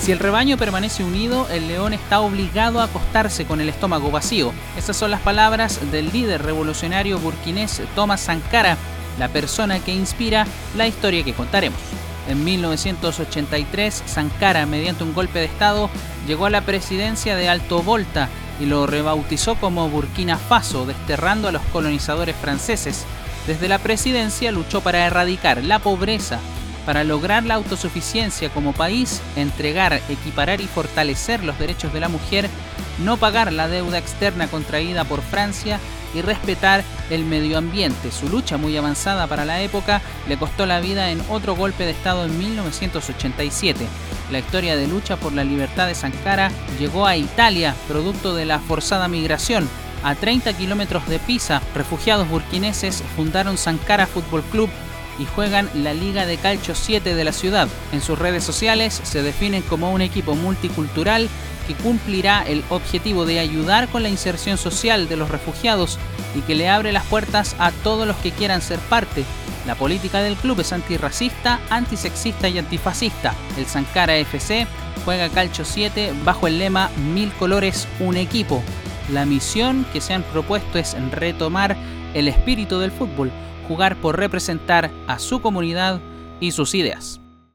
Si el rebaño permanece unido, el león está obligado a acostarse con el estómago vacío. Esas son las palabras del líder revolucionario burkinés Thomas Sankara, la persona que inspira la historia que contaremos. En 1983, Sankara, mediante un golpe de Estado, llegó a la presidencia de Alto Volta y lo rebautizó como Burkina Faso, desterrando a los colonizadores franceses. Desde la presidencia luchó para erradicar la pobreza, para lograr la autosuficiencia como país, entregar, equiparar y fortalecer los derechos de la mujer, no pagar la deuda externa contraída por Francia y respetar el medio ambiente. Su lucha muy avanzada para la época le costó la vida en otro golpe de Estado en 1987. La historia de lucha por la libertad de Sankara llegó a Italia, producto de la forzada migración. A 30 kilómetros de Pisa, refugiados burkineses fundaron Sankara Fútbol Club y juegan la Liga de Calcio 7 de la ciudad. En sus redes sociales se definen como un equipo multicultural que cumplirá el objetivo de ayudar con la inserción social de los refugiados y que le abre las puertas a todos los que quieran ser parte. La política del club es antirracista, antisexista y antifascista. El Sankara FC juega Calcio 7 bajo el lema Mil colores, un equipo. La misión que se han propuesto es retomar el espíritu del fútbol jugar por representar a su comunidad y sus ideas.